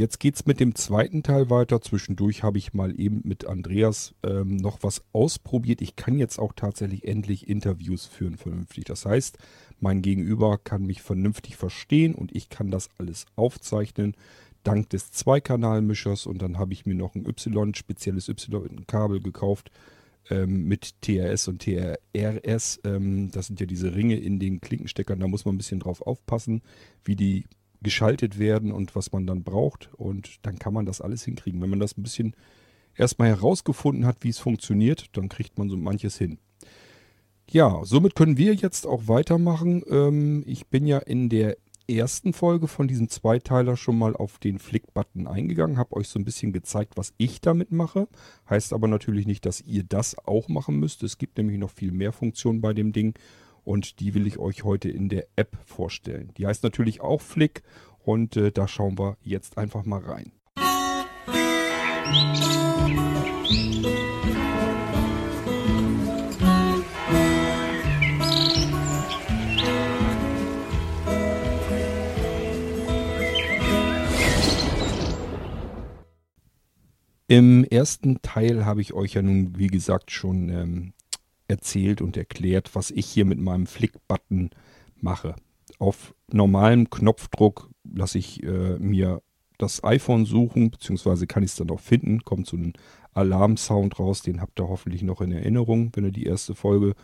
jetzt geht's mit dem zweiten Teil weiter. Zwischendurch habe ich mal eben mit Andreas ähm, noch was ausprobiert. Ich kann jetzt auch tatsächlich endlich Interviews führen vernünftig. Das heißt, mein Gegenüber kann mich vernünftig verstehen und ich kann das alles aufzeichnen dank des Zweikanalmischers und dann habe ich mir noch ein Y, spezielles Y-Kabel gekauft ähm, mit TRS und TRS. Ähm, das sind ja diese Ringe in den Klinkensteckern, da muss man ein bisschen drauf aufpassen, wie die geschaltet werden und was man dann braucht und dann kann man das alles hinkriegen. Wenn man das ein bisschen erstmal herausgefunden hat, wie es funktioniert, dann kriegt man so manches hin. Ja, somit können wir jetzt auch weitermachen. Ähm, ich bin ja in der ersten Folge von diesem Zweiteiler schon mal auf den Flick-Button eingegangen, habe euch so ein bisschen gezeigt, was ich damit mache. Heißt aber natürlich nicht, dass ihr das auch machen müsst. Es gibt nämlich noch viel mehr Funktionen bei dem Ding und die will ich euch heute in der App vorstellen. Die heißt natürlich auch Flick und äh, da schauen wir jetzt einfach mal rein. Im ersten Teil habe ich euch ja nun, wie gesagt, schon ähm, erzählt und erklärt, was ich hier mit meinem Flick-Button mache. Auf normalem Knopfdruck lasse ich äh, mir das iPhone suchen, beziehungsweise kann ich es dann auch finden. Kommt so ein Alarmsound raus, den habt ihr hoffentlich noch in Erinnerung, wenn ihr die erste Folge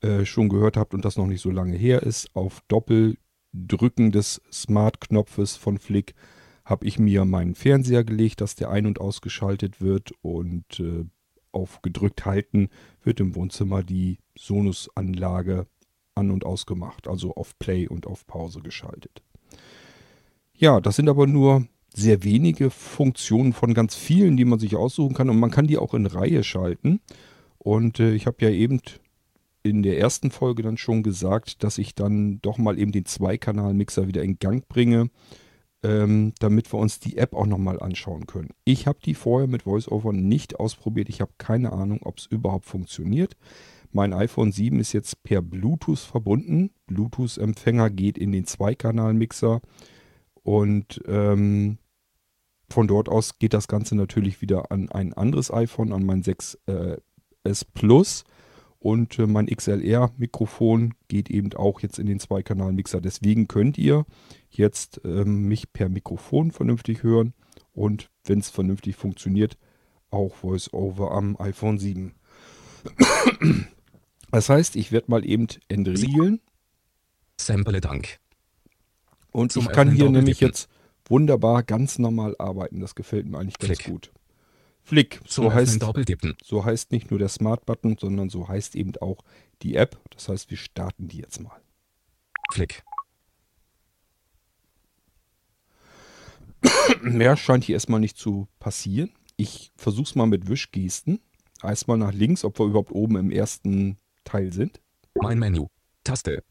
äh, schon gehört habt und das noch nicht so lange her ist. Auf Doppeldrücken des Smart-Knopfes von Flick habe ich mir meinen Fernseher gelegt, dass der ein- und ausgeschaltet wird und äh, auf gedrückt halten wird im Wohnzimmer die Sonus-Anlage an- und ausgemacht, also auf Play und auf Pause geschaltet. Ja, das sind aber nur sehr wenige Funktionen von ganz vielen, die man sich aussuchen kann und man kann die auch in Reihe schalten. Und äh, ich habe ja eben in der ersten Folge dann schon gesagt, dass ich dann doch mal eben den Zweikanal-Mixer wieder in Gang bringe ähm, damit wir uns die App auch nochmal anschauen können. Ich habe die vorher mit VoiceOver nicht ausprobiert. Ich habe keine Ahnung, ob es überhaupt funktioniert. Mein iPhone 7 ist jetzt per Bluetooth verbunden. Bluetooth-Empfänger geht in den Zweikanal-Mixer und ähm, von dort aus geht das Ganze natürlich wieder an ein anderes iPhone, an mein 6S äh, Plus. Und äh, mein XLR-Mikrofon geht eben auch jetzt in den Zweikanal-Mixer. Deswegen könnt ihr jetzt ähm, mich per Mikrofon vernünftig hören und wenn es vernünftig funktioniert, auch VoiceOver am iPhone 7. Das heißt, ich werde mal eben entriegeln. Sample Dank. Und Zum ich kann hier nämlich jetzt wunderbar ganz normal arbeiten. Das gefällt mir eigentlich ganz Klick. gut. Flick, so heißt, so heißt nicht nur der Smart Button, sondern so heißt eben auch die App. Das heißt, wir starten die jetzt mal. Flick. Mehr scheint hier erstmal nicht zu passieren. Ich versuche es mal mit Wischgesten. Erstmal nach links, ob wir überhaupt oben im ersten Teil sind. Mein Menü. Taste.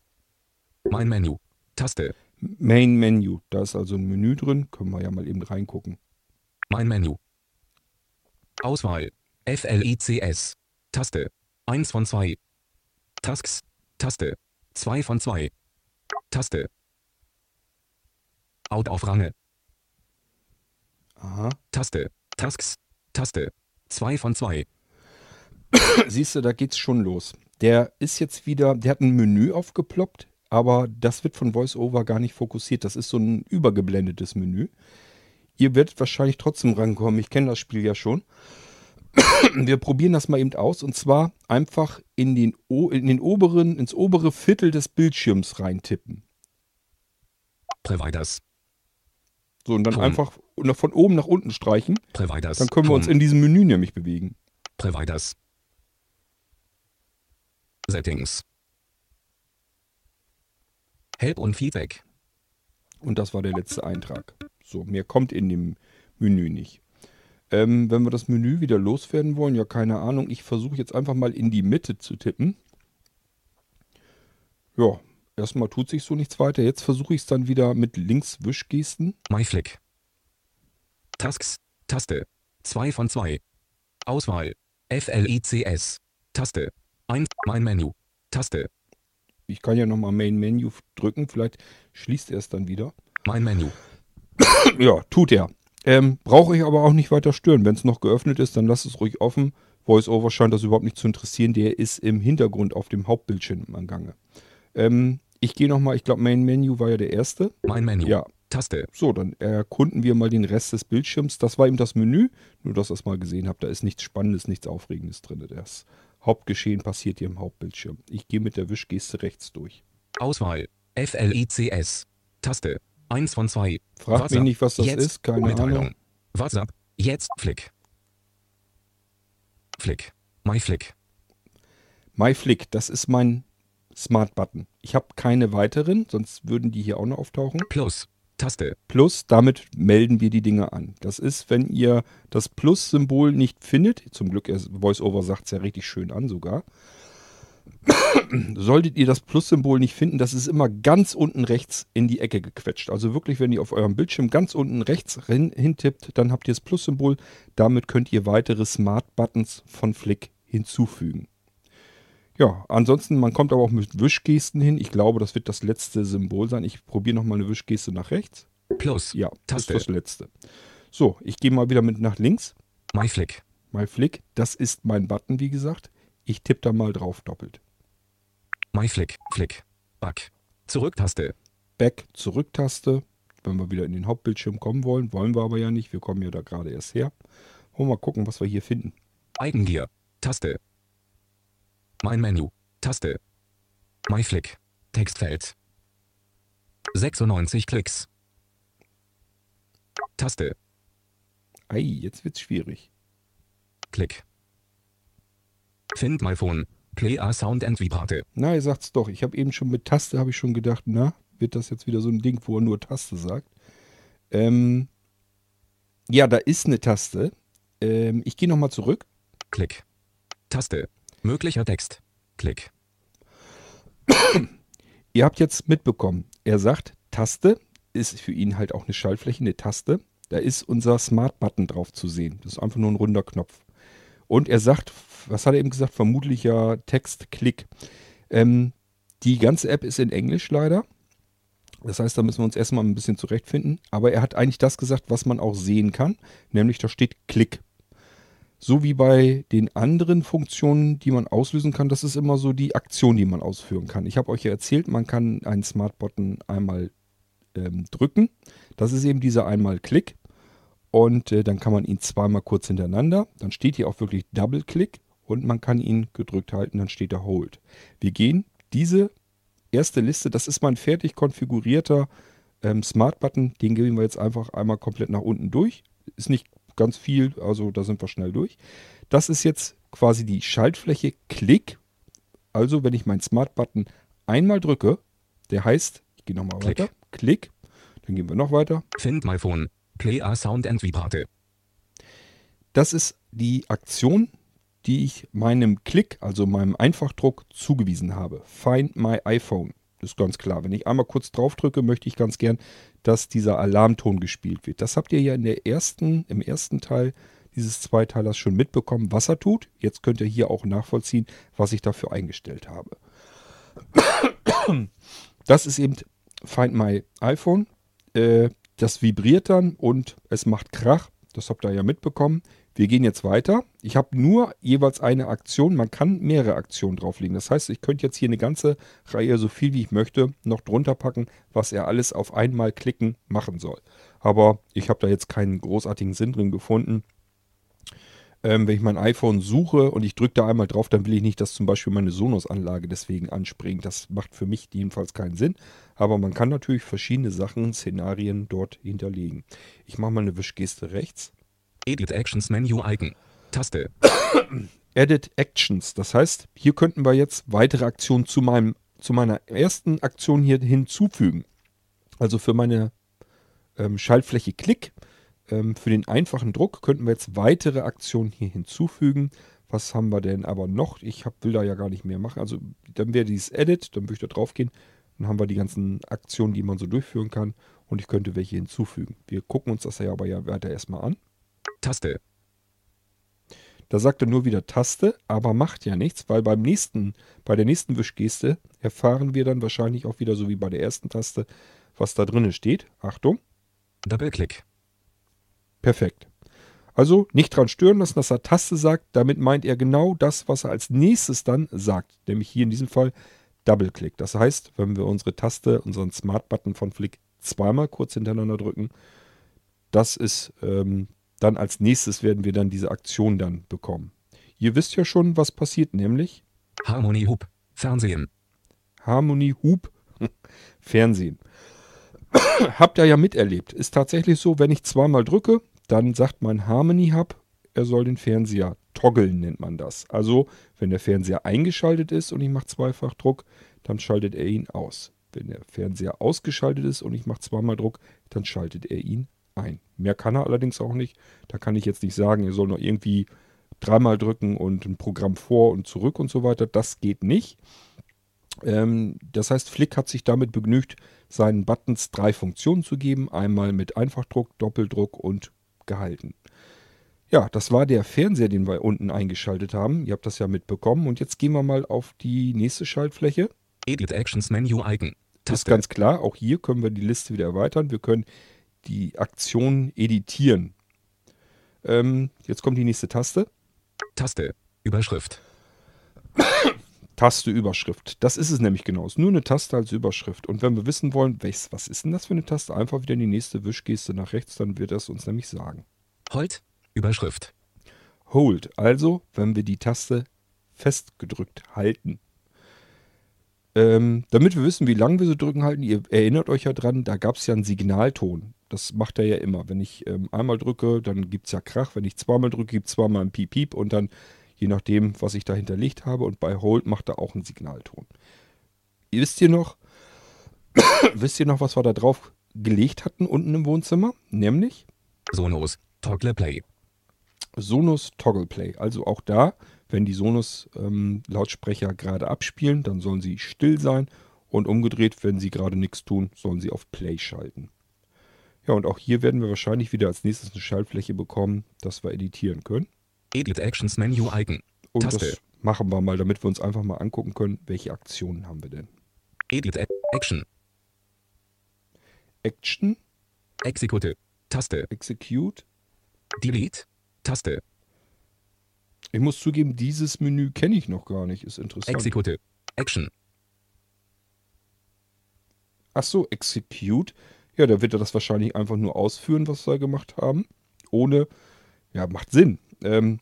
Mein Menü. Taste. Main Menu. Da ist also ein Menü drin. Können wir ja mal eben reingucken. Mein Menü. Auswahl. FLICS. Taste. 1 von 2. Tasks. Taste. 2 von 2. Taste. Out auf Range. Aha. Taste. Tasks. Taste. 2 von 2. Siehst du, da geht's schon los. Der ist jetzt wieder, der hat ein Menü aufgeploppt, aber das wird von VoiceOver gar nicht fokussiert. Das ist so ein übergeblendetes Menü. Ihr werdet wahrscheinlich trotzdem rankommen. Ich kenne das Spiel ja schon. Wir probieren das mal eben aus und zwar einfach in den, in den oberen, ins obere Viertel des Bildschirms reintippen. Providers. So, und dann Home. einfach von oben nach unten streichen. Providers. Dann können wir uns in diesem Menü nämlich bewegen. Providers. Settings. Help und Feedback. Und das war der letzte Eintrag. So, mehr kommt in dem Menü nicht. Ähm, wenn wir das Menü wieder loswerden wollen, ja, keine Ahnung. Ich versuche jetzt einfach mal in die Mitte zu tippen. Ja, erstmal tut sich so nichts weiter. Jetzt versuche ich es dann wieder mit Links-Wischgesten. MyFlick. Tasks. Taste. 2 von 2. Auswahl. FLICS. Taste. 1. Mein Menü. Taste. Ich kann ja nochmal Main Menu drücken. Vielleicht schließt er es dann wieder. Mein Menü. ja, tut er. Ähm, Brauche ich aber auch nicht weiter stören. Wenn es noch geöffnet ist, dann lasst es ruhig offen. VoiceOver scheint das überhaupt nicht zu interessieren. Der ist im Hintergrund auf dem Hauptbildschirm am Gange. Ähm, ich gehe nochmal, ich glaube, Main Menu war ja der erste. Mein Menü. Ja, Taste. so, dann erkunden wir mal den Rest des Bildschirms. Das war eben das Menü, nur dass ihr es mal gesehen habt. Da ist nichts Spannendes, nichts Aufregendes drin. Das Hauptgeschehen passiert hier im Hauptbildschirm. Ich gehe mit der Wischgeste rechts durch. Auswahl. FLICS. Taste. 1 von 2. Fragt mich nicht, was das Jetzt. ist, keine Mitteilung. Ahnung. WhatsApp. Jetzt. Flick. Flick. MyFlick. MyFlick, das ist mein Smart-Button. Ich habe keine weiteren, sonst würden die hier auch noch auftauchen. Plus. Taste. Plus, damit melden wir die Dinge an. Das ist, wenn ihr das Plus-Symbol nicht findet, zum Glück, er- VoiceOver sagt es ja richtig schön an sogar, solltet ihr das Plus-Symbol nicht finden, das ist immer ganz unten rechts in die Ecke gequetscht. Also wirklich, wenn ihr auf eurem Bildschirm ganz unten rechts hin, hintippt, dann habt ihr das Plus-Symbol. Damit könnt ihr weitere Smart-Buttons von Flick hinzufügen. Ja, ansonsten, man kommt aber auch mit Wischgesten hin. Ich glaube, das wird das letzte Symbol sein. Ich probiere nochmal eine Wischgeste nach rechts. Plus. Ja, das ist das letzte. So, ich gehe mal wieder mit nach links. MyFlick. Mein Flick, das ist mein Button, wie gesagt. Ich tippe da mal drauf doppelt. MyFlick. Flick. Back. Zurücktaste. Back, Zurück-Taste. Wenn wir wieder in den Hauptbildschirm kommen wollen, wollen wir aber ja nicht. Wir kommen ja da gerade erst her. Wollen wir mal gucken, was wir hier finden. Eigengier. Taste. Mein Menü. Taste. MyFlick. Textfeld. 96 Klicks. Taste. Ei, jetzt wird's schwierig. Klick. Find my phone. Play a sound and vibrate. Na, ihr sagt's doch. Ich habe eben schon mit Taste, habe ich schon gedacht, na, wird das jetzt wieder so ein Ding, wo er nur Taste sagt. Ähm, ja, da ist eine Taste. Ähm, ich gehe nochmal zurück. Klick. Taste. Möglicher Text. Klick. Ihr habt jetzt mitbekommen, er sagt, Taste ist für ihn halt auch eine Schaltfläche, eine Taste. Da ist unser Smart-Button drauf zu sehen. Das ist einfach nur ein runder Knopf. Und er sagt, was hat er eben gesagt? Vermutlich ja Text, Klick. Ähm, die ganze App ist in Englisch leider. Das heißt, da müssen wir uns erstmal ein bisschen zurechtfinden. Aber er hat eigentlich das gesagt, was man auch sehen kann. Nämlich da steht Klick. So wie bei den anderen Funktionen, die man auslösen kann, das ist immer so die Aktion, die man ausführen kann. Ich habe euch ja erzählt, man kann einen Smart-Button einmal ähm, drücken. Das ist eben dieser einmal Klick. Und äh, dann kann man ihn zweimal kurz hintereinander. Dann steht hier auch wirklich Double-Click und man kann ihn gedrückt halten, dann steht da Hold. Wir gehen diese erste Liste, das ist mein fertig konfigurierter ähm, Smart-Button, den gehen wir jetzt einfach einmal komplett nach unten durch. Ist nicht ganz viel, also da sind wir schnell durch. Das ist jetzt quasi die Schaltfläche Klick. Also wenn ich meinen Smart-Button einmal drücke, der heißt, ich gehe nochmal weiter, Klick, dann gehen wir noch weiter. Find my phone. Play a sound and vibrate. Das ist die Aktion, die ich meinem Klick, also meinem Einfachdruck, zugewiesen habe. Find my iPhone. Das ist ganz klar. Wenn ich einmal kurz drauf drücke, möchte ich ganz gern, dass dieser Alarmton gespielt wird. Das habt ihr ja in der ersten, im ersten Teil dieses Zweiteilers schon mitbekommen, was er tut. Jetzt könnt ihr hier auch nachvollziehen, was ich dafür eingestellt habe. Das ist eben Find My iPhone. Äh, das vibriert dann und es macht Krach. Das habt ihr ja mitbekommen. Wir gehen jetzt weiter. Ich habe nur jeweils eine Aktion. Man kann mehrere Aktionen drauflegen. Das heißt, ich könnte jetzt hier eine ganze Reihe, so viel wie ich möchte, noch drunter packen, was er alles auf einmal klicken machen soll. Aber ich habe da jetzt keinen großartigen Sinn drin gefunden. Ähm, wenn ich mein iPhone suche und ich drücke da einmal drauf, dann will ich nicht, dass zum Beispiel meine Sonos-Anlage deswegen anspringt. Das macht für mich jedenfalls keinen Sinn. Aber man kann natürlich verschiedene Sachen, Szenarien dort hinterlegen. Ich mache mal eine Wischgeste rechts. Edit Actions Menu Icon. Taste. Edit Actions. Das heißt, hier könnten wir jetzt weitere Aktionen zu, meinem, zu meiner ersten Aktion hier hinzufügen. Also für meine ähm, Schaltfläche Klick, ähm, für den einfachen Druck könnten wir jetzt weitere Aktionen hier hinzufügen. Was haben wir denn aber noch? Ich hab, will da ja gar nicht mehr machen. Also dann wäre dieses Edit, dann würde ich da drauf gehen. Dann haben wir die ganzen Aktionen, die man so durchführen kann. Und ich könnte welche hinzufügen. Wir gucken uns das ja aber ja weiter erstmal an. Taste. Da sagt er nur wieder Taste, aber macht ja nichts, weil beim nächsten, bei der nächsten Wischgeste erfahren wir dann wahrscheinlich auch wieder so wie bei der ersten Taste, was da drinnen steht. Achtung. Double-Click. Perfekt. Also nicht dran stören lassen, dass er Taste sagt. Damit meint er genau das, was er als nächstes dann sagt. Nämlich hier in diesem Fall Double-Click. Das heißt, wenn wir unsere Taste, unseren Smart-Button von Flick zweimal kurz hintereinander drücken, das ist ähm, dann als nächstes werden wir dann diese Aktion dann bekommen. Ihr wisst ja schon, was passiert, nämlich Harmony Hub. Fernsehen. Harmony Hub Fernsehen. Habt ihr ja miterlebt. Ist tatsächlich so, wenn ich zweimal drücke, dann sagt mein Harmony Hub, er soll den Fernseher toggeln, nennt man das. Also, wenn der Fernseher eingeschaltet ist und ich mache zweifach Druck, dann schaltet er ihn aus. Wenn der Fernseher ausgeschaltet ist und ich mache zweimal Druck, dann schaltet er ihn ein. Mehr kann er allerdings auch nicht. Da kann ich jetzt nicht sagen, er soll noch irgendwie dreimal drücken und ein Programm vor und zurück und so weiter. Das geht nicht. Ähm, das heißt, Flick hat sich damit begnügt, seinen Buttons drei Funktionen zu geben. Einmal mit Einfachdruck, Doppeldruck und gehalten. Ja, das war der Fernseher, den wir unten eingeschaltet haben. Ihr habt das ja mitbekommen. Und jetzt gehen wir mal auf die nächste Schaltfläche. Edit Actions Menu Icon. Das ist ganz klar. Auch hier können wir die Liste wieder erweitern. Wir können die Aktion editieren. Ähm, jetzt kommt die nächste Taste. Taste. Überschrift. Taste Überschrift. Das ist es nämlich genau. Es ist nur eine Taste als Überschrift. Und wenn wir wissen wollen, welches, was ist denn das für eine Taste, einfach wieder in die nächste Wischgeste nach rechts, dann wird das uns nämlich sagen. Hold. Überschrift. Hold. Also, wenn wir die Taste festgedrückt halten. Ähm, damit wir wissen, wie lange wir sie drücken halten, ihr erinnert euch ja dran, da gab es ja einen Signalton. Das macht er ja immer. Wenn ich ähm, einmal drücke, dann gibt es ja Krach. Wenn ich zweimal drücke, gibt es zweimal ein Piep-Piep und dann je nachdem, was ich da hinterlegt habe. Und bei Hold macht er auch einen Signalton. Wisst ihr noch, wisst ihr noch, was wir da drauf gelegt hatten unten im Wohnzimmer? Nämlich Sonos. Toggle Play. Sonos Toggle Play. Also auch da, wenn die Sonos ähm, gerade abspielen, dann sollen sie still sein und umgedreht, wenn sie gerade nichts tun, sollen sie auf Play schalten. Ja, und auch hier werden wir wahrscheinlich wieder als nächstes eine Schaltfläche bekommen, dass wir editieren können. Edit Actions Menu Icon. Und Taste. das machen wir mal, damit wir uns einfach mal angucken können, welche Aktionen haben wir denn. Edit Action. Action, Execute. Taste. Execute. Delete. Taste. Ich muss zugeben, dieses Menü kenne ich noch gar nicht. Ist interessant. Execute. Action. Ach so, Execute. Ja, da wird er das wahrscheinlich einfach nur ausführen, was wir gemacht haben. Ohne, ja, macht Sinn. Ähm,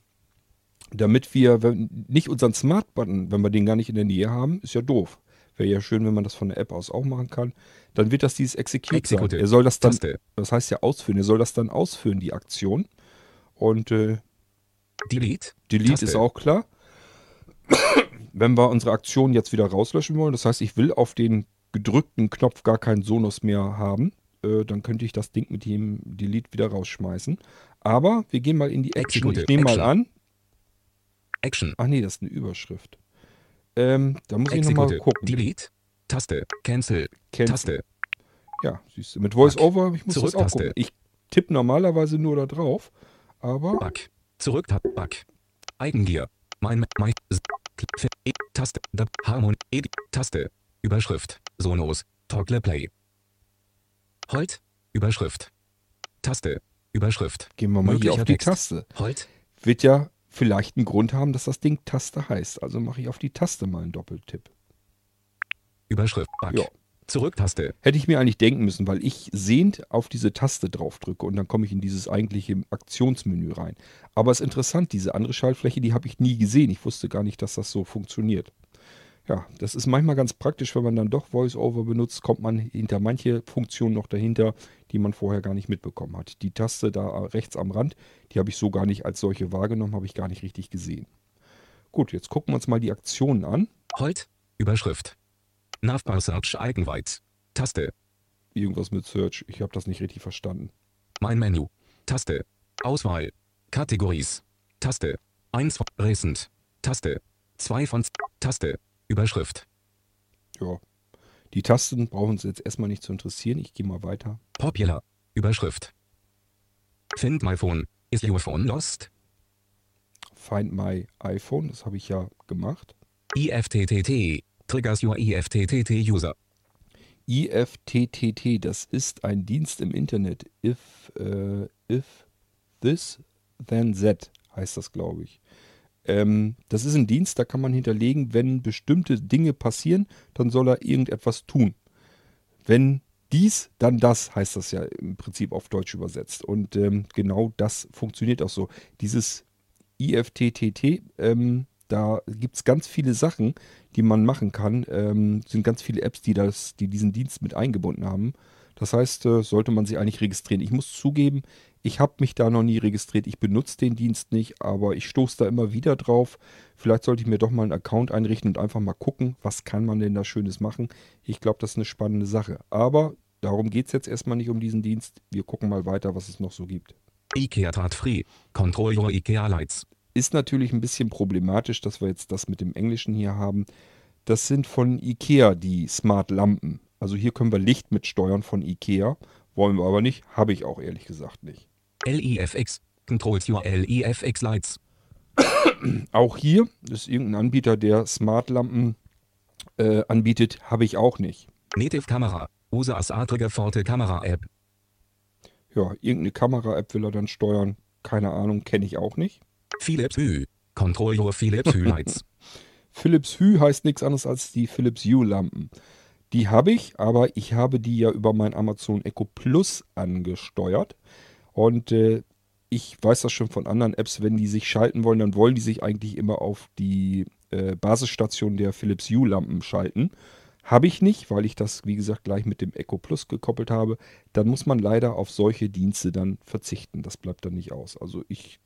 damit wir wenn, nicht unseren Smart-Button, wenn wir den gar nicht in der Nähe haben, ist ja doof. Wäre ja schön, wenn man das von der App aus auch machen kann. Dann wird das dieses Execute Execute. sein. Er soll das dann, Taste. das heißt ja ausführen, er soll das dann ausführen, die Aktion. Und äh, Delete. Delete Taste. ist auch klar. Wenn wir unsere Aktion jetzt wieder rauslöschen wollen, das heißt, ich will auf den gedrückten Knopf gar keinen Sonos mehr haben, äh, dann könnte ich das Ding mit dem Delete wieder rausschmeißen. Aber wir gehen mal in die Action. Execute. Ich nehme mal Action. an. Action. Ach nee, das ist eine Überschrift. Ähm, da muss ich nochmal Execute. gucken. Delete. Taste. Cancel. Cancel. Taste. Ja, siehst du. Mit VoiceOver, ich muss das auch gucken. Ich tippe normalerweise nur da drauf, aber Back. Zurück. Tab. Back. Eigengier. Mein. Mein. E. Taste. D. Harmon. Edit. Taste. Überschrift. Sonos. Toggle Play. Hold. Überschrift. Taste. Überschrift. gehen wir mal hier auf die Text. Taste. Hold. Wird ja vielleicht einen Grund haben, dass das Ding Taste heißt. Also mache ich auf die Taste mal einen Doppeltipp. Überschrift. Back. Ja. Zurücktaste. Hätte ich mir eigentlich denken müssen, weil ich sehend auf diese Taste drauf drücke und dann komme ich in dieses eigentliche Aktionsmenü rein. Aber es ist interessant, diese andere Schaltfläche, die habe ich nie gesehen. Ich wusste gar nicht, dass das so funktioniert. Ja, das ist manchmal ganz praktisch, wenn man dann doch VoiceOver benutzt, kommt man hinter manche Funktionen noch dahinter, die man vorher gar nicht mitbekommen hat. Die Taste da rechts am Rand, die habe ich so gar nicht als solche wahrgenommen, habe ich gar nicht richtig gesehen. Gut, jetzt gucken wir uns mal die Aktionen an. Hold. Überschrift. Navbar Search White. Taste. Irgendwas mit Search, ich habe das nicht richtig verstanden. Mein Menü. Taste. Auswahl. Kategories. Taste. 1 von Recent. Taste. 2 von Taste. Überschrift. Ja. Die Tasten brauchen uns jetzt erstmal nicht zu interessieren. Ich gehe mal weiter. Popular. Überschrift. Find my phone. Is your phone lost? Find my iPhone, das habe ich ja gemacht. IFTTT. Triggers your IFTTT user. IFTTT, das ist ein Dienst im Internet. If, äh, if This, Then That heißt das, glaube ich. Ähm, das ist ein Dienst, da kann man hinterlegen, wenn bestimmte Dinge passieren, dann soll er irgendetwas tun. Wenn dies, dann das, heißt das ja im Prinzip auf Deutsch übersetzt. Und ähm, genau das funktioniert auch so. Dieses IFTTT, ähm, da gibt es ganz viele Sachen, die man machen kann. Ähm, sind ganz viele Apps, die, das, die diesen Dienst mit eingebunden haben. Das heißt, äh, sollte man sich eigentlich registrieren. Ich muss zugeben, ich habe mich da noch nie registriert. Ich benutze den Dienst nicht, aber ich stoße da immer wieder drauf. Vielleicht sollte ich mir doch mal einen Account einrichten und einfach mal gucken, was kann man denn da Schönes machen. Ich glaube, das ist eine spannende Sache. Aber darum geht es jetzt erstmal nicht um diesen Dienst. Wir gucken mal weiter, was es noch so gibt. IKEA Tat Free. Control your IKEA Lights. Ist natürlich ein bisschen problematisch, dass wir jetzt das mit dem Englischen hier haben. Das sind von IKEA die Smart Lampen. Also hier können wir Licht mit steuern von IKEA. Wollen wir aber nicht, habe ich auch ehrlich gesagt nicht. LIFX. Controls your LIFX Lights. Auch hier ist irgendein Anbieter, der Smart-Lampen äh, anbietet, habe ich auch nicht. Native Kamera. Use as Adrige Forte Kamera App. Ja, irgendeine Kamera-App will er dann steuern. Keine Ahnung, kenne ich auch nicht. Philips Hue. Control your Philips Hue Lights. Philips Hue heißt nichts anderes als die Philips Hue-Lampen. Die habe ich, aber ich habe die ja über mein Amazon Echo Plus angesteuert. Und äh, ich weiß das schon von anderen Apps, wenn die sich schalten wollen, dann wollen die sich eigentlich immer auf die äh, Basisstation der Philips Hue-Lampen schalten. Habe ich nicht, weil ich das, wie gesagt, gleich mit dem Echo Plus gekoppelt habe. Dann muss man leider auf solche Dienste dann verzichten. Das bleibt dann nicht aus. Also ich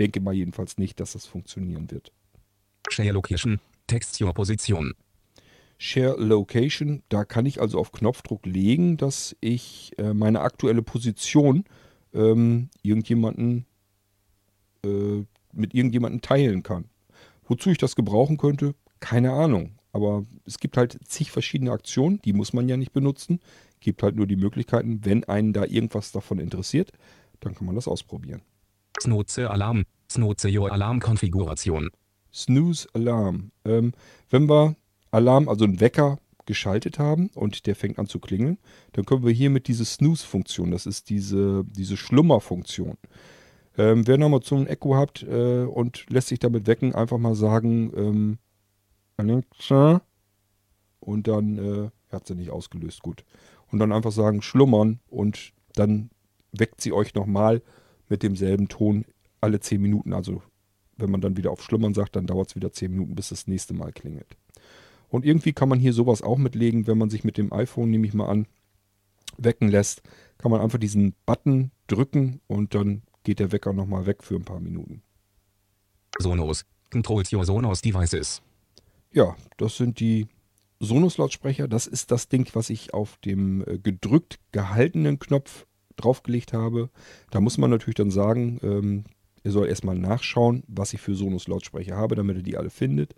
denke mal jedenfalls nicht, dass das funktionieren wird. Share Location. Text your Position. Share Location, da kann ich also auf Knopfdruck legen, dass ich äh, meine aktuelle Position ähm, irgendjemanden äh, mit irgendjemanden teilen kann. Wozu ich das gebrauchen könnte, keine Ahnung. Aber es gibt halt zig verschiedene Aktionen, die muss man ja nicht benutzen. Gibt halt nur die Möglichkeiten, wenn einen da irgendwas davon interessiert, dann kann man das ausprobieren. Snooze Alarm. Snooze your Alarmkonfiguration. Snooze Alarm. Ähm, wenn wir Alarm, also einen Wecker geschaltet haben und der fängt an zu klingeln, dann können wir hier mit dieser Snooze-Funktion, das ist diese, diese Schlummer-Funktion. Ähm, wer nochmal so ein Echo hat äh, und lässt sich damit wecken, einfach mal sagen, ähm, und dann äh, hat sie nicht ausgelöst, gut. Und dann einfach sagen, schlummern und dann weckt sie euch nochmal mit demselben Ton alle 10 Minuten. Also wenn man dann wieder auf Schlummern sagt, dann dauert es wieder 10 Minuten, bis das nächste Mal klingelt. Und irgendwie kann man hier sowas auch mitlegen, wenn man sich mit dem iPhone, nehme ich mal an, wecken lässt, kann man einfach diesen Button drücken und dann geht der Wecker nochmal weg für ein paar Minuten. Sonos. Controls your Sonos Devices. Ja, das sind die Sonos-Lautsprecher. Das ist das Ding, was ich auf dem äh, gedrückt gehaltenen Knopf draufgelegt habe. Da muss man natürlich dann sagen, ähm, ihr soll erstmal nachschauen, was ich für Sonos-Lautsprecher habe, damit ihr die alle findet.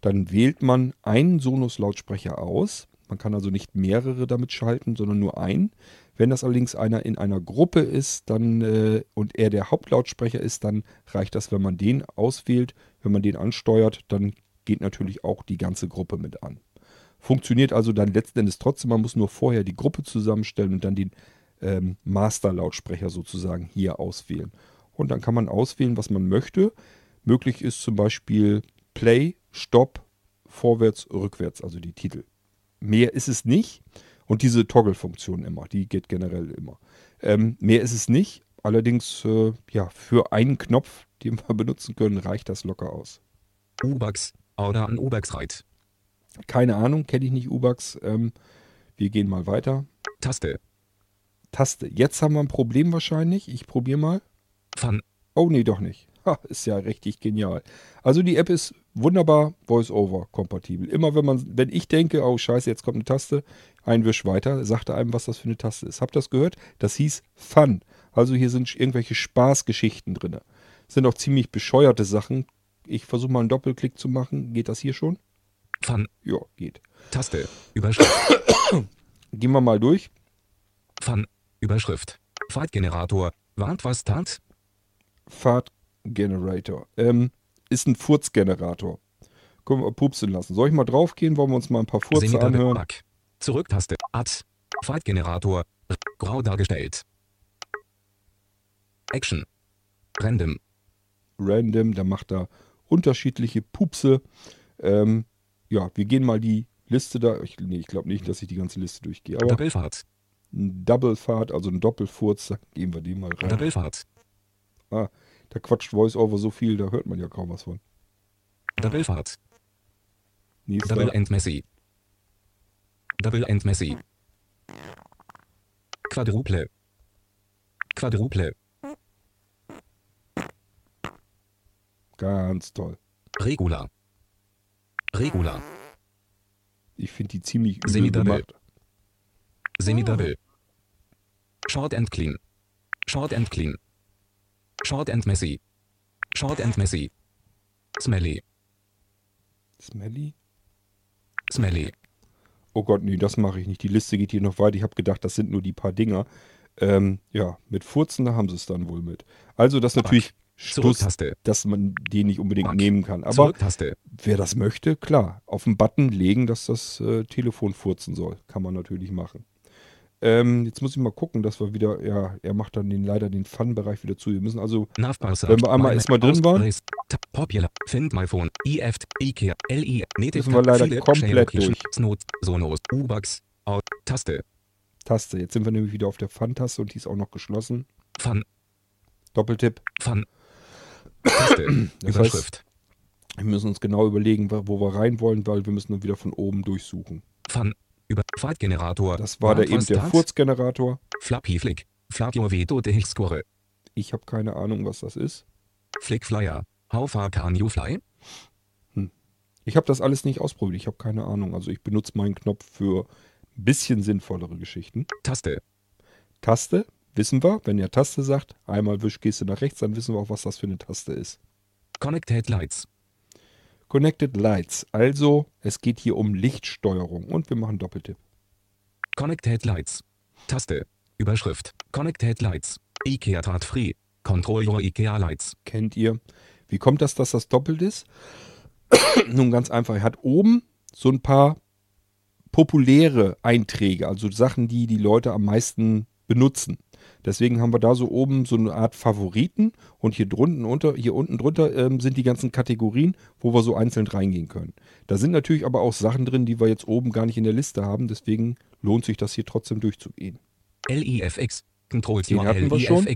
Dann wählt man einen Sonos-Lautsprecher aus. Man kann also nicht mehrere damit schalten, sondern nur einen. Wenn das allerdings einer in einer Gruppe ist dann, äh, und er der Hauptlautsprecher ist, dann reicht das, wenn man den auswählt. Wenn man den ansteuert, dann geht natürlich auch die ganze Gruppe mit an. Funktioniert also dann letzten Endes trotzdem. Man muss nur vorher die Gruppe zusammenstellen und dann den ähm, Master-Lautsprecher sozusagen hier auswählen. Und dann kann man auswählen, was man möchte. Möglich ist zum Beispiel Play, Stopp, Vorwärts, Rückwärts, also die Titel. Mehr ist es nicht. Und diese Toggle-Funktion immer, die geht generell immer. Ähm, mehr ist es nicht. Allerdings, äh, ja, für einen Knopf, den wir benutzen können, reicht das locker aus. Ubax. Oder an Ubax Reit. Keine Ahnung, kenne ich nicht Ubax. Ähm, wir gehen mal weiter. Taste. Taste. Jetzt haben wir ein Problem wahrscheinlich. Ich probiere mal. Fun. Oh nee, doch nicht. Ha, ist ja richtig genial. Also die App ist wunderbar Voice-Over kompatibel. Immer wenn man, wenn ich denke, oh scheiße, jetzt kommt eine Taste, ein Wisch weiter, sagt er einem, was das für eine Taste ist. Habt ihr das gehört? Das hieß Fun. Also hier sind irgendwelche Spaßgeschichten drin. Sind auch ziemlich bescheuerte Sachen. Ich versuche mal einen Doppelklick zu machen. Geht das hier schon? Fun. Ja, geht. Taste. Überschrift. Gehen wir mal durch. Fun. Überschrift. Fight-Generator. Warnt was tat? Fart-Generator. Ähm, ist ein Furzgenerator. Können wir pupsen lassen. Soll ich mal draufgehen? Wollen wir uns mal ein paar Furze Semidabe- anhören? Back. Zurücktaste. Ad. Fight-Generator. Grau dargestellt. Action. Random. Random, da macht er unterschiedliche Pupse. Ähm, ja, wir gehen mal die Liste da. Ich, nee, ich glaube nicht, dass ich die ganze Liste durchgehe. Aber Doppelfahrt. Ein Double-Fahrt, also ein Doppelfurz, da geben wir den mal rein. Doppelfahrt. Ah, da quatscht VoiceOver so viel, da hört man ja kaum was von. Nächster. Double and Messi. Double and Messi. Quadruple. Quadruple. Ganz toll. Regular. Regular. Ich finde die ziemlich übel Semi-Double. gemacht. Semi-Double. Short and clean. Short and clean. Short and messy. Short and messy. Smelly. Smelly? Smelly. Oh Gott, nee, das mache ich nicht. Die Liste geht hier noch weiter. Ich habe gedacht, das sind nur die paar Dinger. Ähm, ja, mit Furzen, da haben sie es dann wohl mit. Also das ist natürlich Stuss, dass man den nicht unbedingt Back. nehmen kann. Aber wer das möchte, klar, auf den Button legen, dass das äh, Telefon furzen soll. Kann man natürlich machen. Ähm, jetzt muss ich mal gucken, dass wir wieder, ja, er macht dann den, leider den Fun-Bereich wieder zu. Wir müssen also. Wenn wir einmal erstmal drin waren. Aus- Ta- Popular. Find my phone. IFT. IKEA. LI. Native. Müssen wir leider komplett durch. Taste. Taste. Jetzt sind wir nämlich wieder auf der Fun-Taste und die ist auch noch geschlossen. Fun. Doppeltipp. Fun. Taste. Das Überschrift. Wir müssen uns genau überlegen, wo wo wir rein wollen, weil wir müssen dann wieder von oben durchsuchen. Fun. Über Fightgenerator. Das war der eben der. Furzgenerator. Flappy Flick. Flavio Veto de Score. Ich habe keine Ahnung, was das ist. Flick Flyer. How far can you fly? Ich habe das alles nicht ausprobiert. Ich habe keine Ahnung. Also ich benutze meinen Knopf für ein bisschen sinnvollere Geschichten. Taste. Taste, wissen wir. Wenn ihr Taste sagt, einmal Wischgeste nach rechts, dann wissen wir auch, was das für eine Taste ist. Connected Lights. Connected Lights. Also, es geht hier um Lichtsteuerung. Und wir machen Doppeltipp. Connected Lights. Taste. Überschrift. Connected Lights. IKEA Tat Free. Control your IKEA Lights. Kennt ihr. Wie kommt das, dass das doppelt ist? Nun ganz einfach. Er hat oben so ein paar populäre Einträge, also Sachen, die die Leute am meisten benutzen. Deswegen haben wir da so oben so eine Art Favoriten und hier drunten unter, hier unten drunter ähm, sind die ganzen Kategorien, wo wir so einzeln reingehen können. Da sind natürlich aber auch Sachen drin, die wir jetzt oben gar nicht in der Liste haben. Deswegen lohnt sich das hier trotzdem durchzugehen. LIFX. Controls Den hatten wir schon.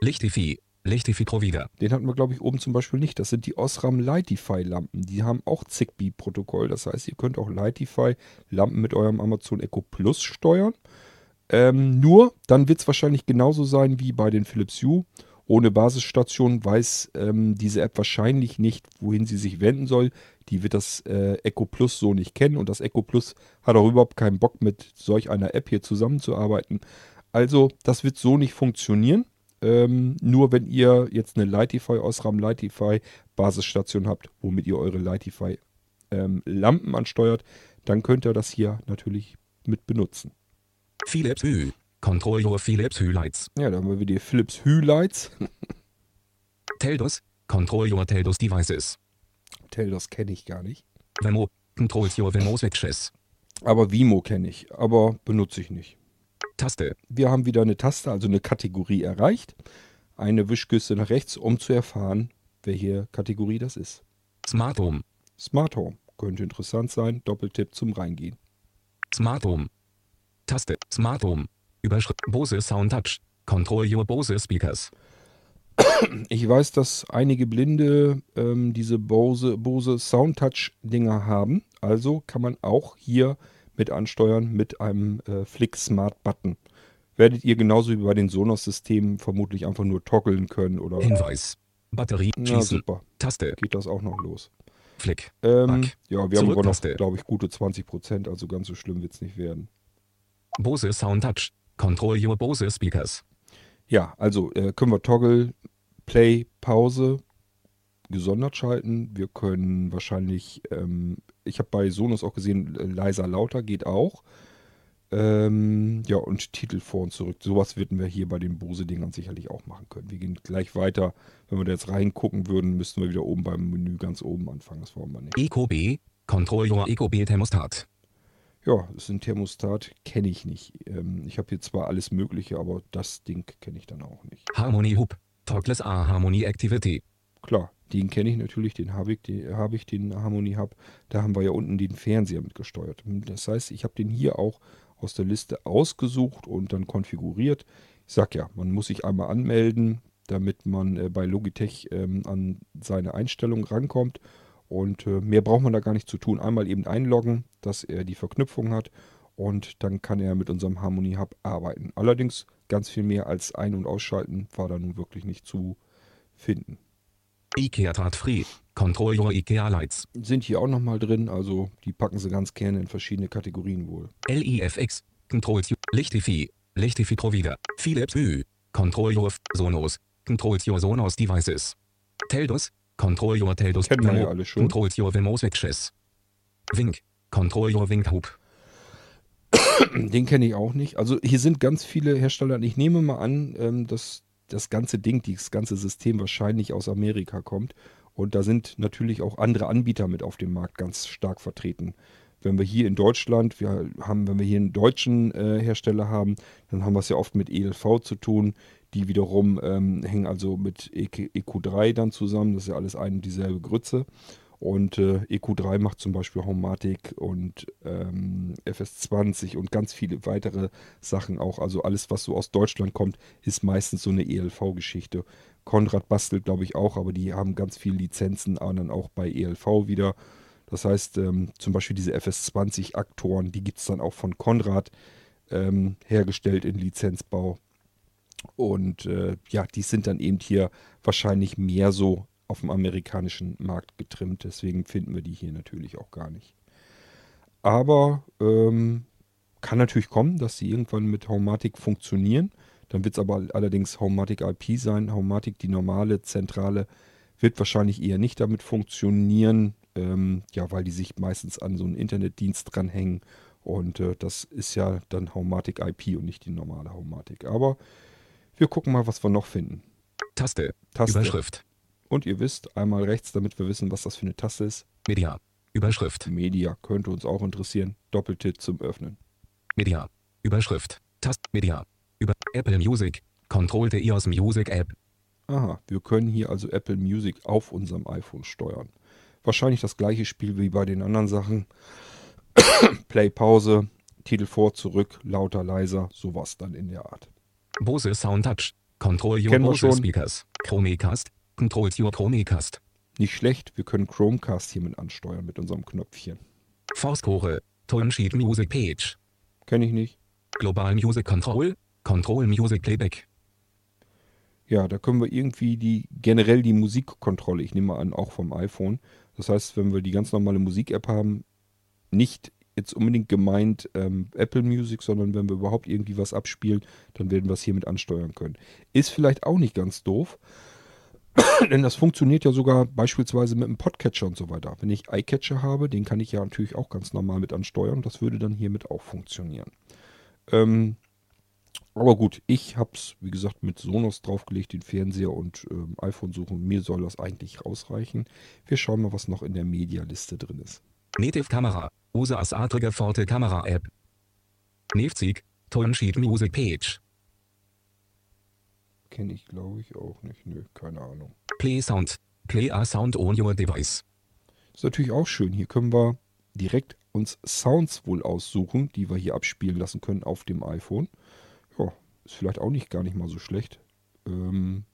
Lichtify. Lichtify Provider. Den hatten wir, glaube ich, oben zum Beispiel nicht. Das sind die Osram Lightify-Lampen. Die haben auch Zigbee-Protokoll. Das heißt, ihr könnt auch Lightify-Lampen mit eurem Amazon Echo Plus steuern. Ähm, nur, dann wird es wahrscheinlich genauso sein wie bei den Philips Hue. Ohne Basisstation weiß ähm, diese App wahrscheinlich nicht, wohin sie sich wenden soll. Die wird das äh, Echo Plus so nicht kennen und das Echo Plus hat auch überhaupt keinen Bock mit solch einer App hier zusammenzuarbeiten. Also, das wird so nicht funktionieren. Ähm, nur wenn ihr jetzt eine Lightify, Osram Lightify Basisstation habt, womit ihr eure Lightify ähm, Lampen ansteuert, dann könnt ihr das hier natürlich mit benutzen. Philips Hue. Control your Philips Hue Lights. Ja, da haben wir wieder die Philips Hue Lights. Teldos. Control your Teldos Devices. Teldos kenne ich gar nicht. Wemo. Controls your Wemo Switches. Aber Vimo kenne ich, aber benutze ich nicht. Taste. Wir haben wieder eine Taste, also eine Kategorie erreicht. Eine Wischküste nach rechts, um zu erfahren, welche Kategorie das ist. Smart Home. Smart Home. Könnte interessant sein. Doppeltipp zum Reingehen. Smart Home. Taste. Smart Home. Überschrift. Bose Sound Touch. Control your Bose Speakers. Ich weiß, dass einige Blinde ähm, diese Bose, Bose Soundtouch-Dinger haben. Also kann man auch hier mit ansteuern mit einem äh, Flick Smart Button. Werdet ihr genauso wie bei den Sonos-Systemen vermutlich einfach nur toggeln können oder. Hinweis. Batterie. Ja, super. Taste. Geht das auch noch los. Flick. Ähm, ja, wir haben aber noch, glaube ich, gute 20 Prozent, also ganz so schlimm wird es nicht werden. Bose Sound Touch. Control your Bose Speakers. Ja, also äh, können wir Toggle, Play, Pause gesondert schalten. Wir können wahrscheinlich, ähm, ich habe bei Sonos auch gesehen, äh, leiser, lauter geht auch. Ähm, ja, und Titel vor und zurück. Sowas würden wir hier bei den Bose-Dingern sicherlich auch machen können. Wir gehen gleich weiter. Wenn wir da jetzt reingucken würden, müssten wir wieder oben beim Menü ganz oben anfangen. Das wollen wir nicht. EcoB. Control your EcoB Thermostat. Ja, das ist ein Thermostat, kenne ich nicht. Ähm, ich habe hier zwar alles Mögliche, aber das Ding kenne ich dann auch nicht. Harmony Hub. Talkless A Harmony Activity. Klar, den kenne ich natürlich, den habe ich, den habe ich, den Harmony Hub. Da haben wir ja unten den Fernseher mit gesteuert. Das heißt, ich habe den hier auch aus der Liste ausgesucht und dann konfiguriert. Ich sage ja, man muss sich einmal anmelden, damit man äh, bei Logitech ähm, an seine Einstellungen rankommt. Und äh, mehr braucht man da gar nicht zu tun. Einmal eben einloggen, dass er die Verknüpfung hat und dann kann er mit unserem Harmony Hub arbeiten. Allerdings ganz viel mehr als ein- und ausschalten war da nun wirklich nicht zu finden. IKEA Tat Free. Control Your IKEA Lights. Sind hier auch nochmal drin, also die packen sie ganz gerne in verschiedene Kategorien wohl. LIFX. Control Your Lichtify. Lichtify Provider. Philips Hue. Control Your Sonos. Control Your Sonos Devices. Teldos. Control Your Teldos. Kennen wir ja alle schon. Control Your Switches. Wink. Control Your Wink Hub. Den kenne ich auch nicht. Also hier sind ganz viele Hersteller. Ich nehme mal an, ähm, dass das ganze Ding, dieses ganze System wahrscheinlich aus Amerika kommt. Und da sind natürlich auch andere Anbieter mit auf dem Markt ganz stark vertreten. Wenn wir hier in Deutschland, wir haben, wenn wir hier einen deutschen äh, Hersteller haben, dann haben wir es ja oft mit ELV zu tun. Die wiederum ähm, hängen also mit EQ, EQ3 dann zusammen. Das ist ja alles eine und dieselbe Grütze. Und äh, EQ3 macht zum Beispiel Homematic und ähm, FS20 und ganz viele weitere Sachen auch. Also alles, was so aus Deutschland kommt, ist meistens so eine ELV-Geschichte. Konrad bastelt, glaube ich, auch, aber die haben ganz viele Lizenzen, aber dann auch bei ELV wieder. Das heißt, ähm, zum Beispiel diese FS20-Aktoren, die gibt es dann auch von Konrad ähm, hergestellt in Lizenzbau. Und äh, ja, die sind dann eben hier wahrscheinlich mehr so auf dem amerikanischen Markt getrimmt. Deswegen finden wir die hier natürlich auch gar nicht. Aber ähm, kann natürlich kommen, dass sie irgendwann mit Homematic funktionieren. Dann wird es aber allerdings Homematic IP sein. Homematic, die normale Zentrale, wird wahrscheinlich eher nicht damit funktionieren. Ähm, ja, weil die sich meistens an so einen Internetdienst dranhängen. Und äh, das ist ja dann Homematic IP und nicht die normale Homematic. Aber wir gucken mal, was wir noch finden. Taste. Taste. Überschrift. Und ihr wisst, einmal rechts, damit wir wissen, was das für eine Taste ist. Media. Überschrift. Media könnte uns auch interessieren. Doppeltipp zum Öffnen. Media. Überschrift. Tast. Media. Über Apple Music. Control the iOS Music App. Aha, wir können hier also Apple Music auf unserem iPhone steuern. Wahrscheinlich das gleiche Spiel wie bei den anderen Sachen. Play, Pause, Titel vor, zurück, lauter, leiser, sowas dann in der Art. Bose Sound Touch. Control your Kennen Bose. Speakers. Chromecast. Controls your Chromecast. Nicht schlecht, wir können Chromecast hiermit ansteuern mit unserem Knöpfchen. Force-Core. Tonsheet Music Page. Kenne ich nicht. Global Music Control. Control Music Playback. Ja, da können wir irgendwie die generell die Musikkontrolle, ich nehme mal an, auch vom iPhone. Das heißt, wenn wir die ganz normale Musik-App haben, nicht jetzt unbedingt gemeint ähm, Apple Music, sondern wenn wir überhaupt irgendwie was abspielen, dann werden wir es hiermit ansteuern können. Ist vielleicht auch nicht ganz doof, denn das funktioniert ja sogar beispielsweise mit einem Podcatcher und so weiter. Wenn ich iCatcher habe, den kann ich ja natürlich auch ganz normal mit ansteuern. Das würde dann hiermit auch funktionieren. Ähm, aber gut, ich habe es, wie gesagt, mit Sonos draufgelegt, den Fernseher und ähm, iPhone suchen. Mir soll das eigentlich ausreichen. Wir schauen mal, was noch in der Medialiste drin ist. Native Kamera. Use as Atrige Forte Kamera App. Nevzig. Tonsheet Music Page. Kenne ich, glaube ich, auch nicht. Nö, keine Ahnung. Play Sound. Play a Sound on your device. Ist natürlich auch schön. Hier können wir direkt uns Sounds wohl aussuchen, die wir hier abspielen lassen können auf dem iPhone. Ja, ist vielleicht auch nicht gar nicht mal so schlecht. Ähm,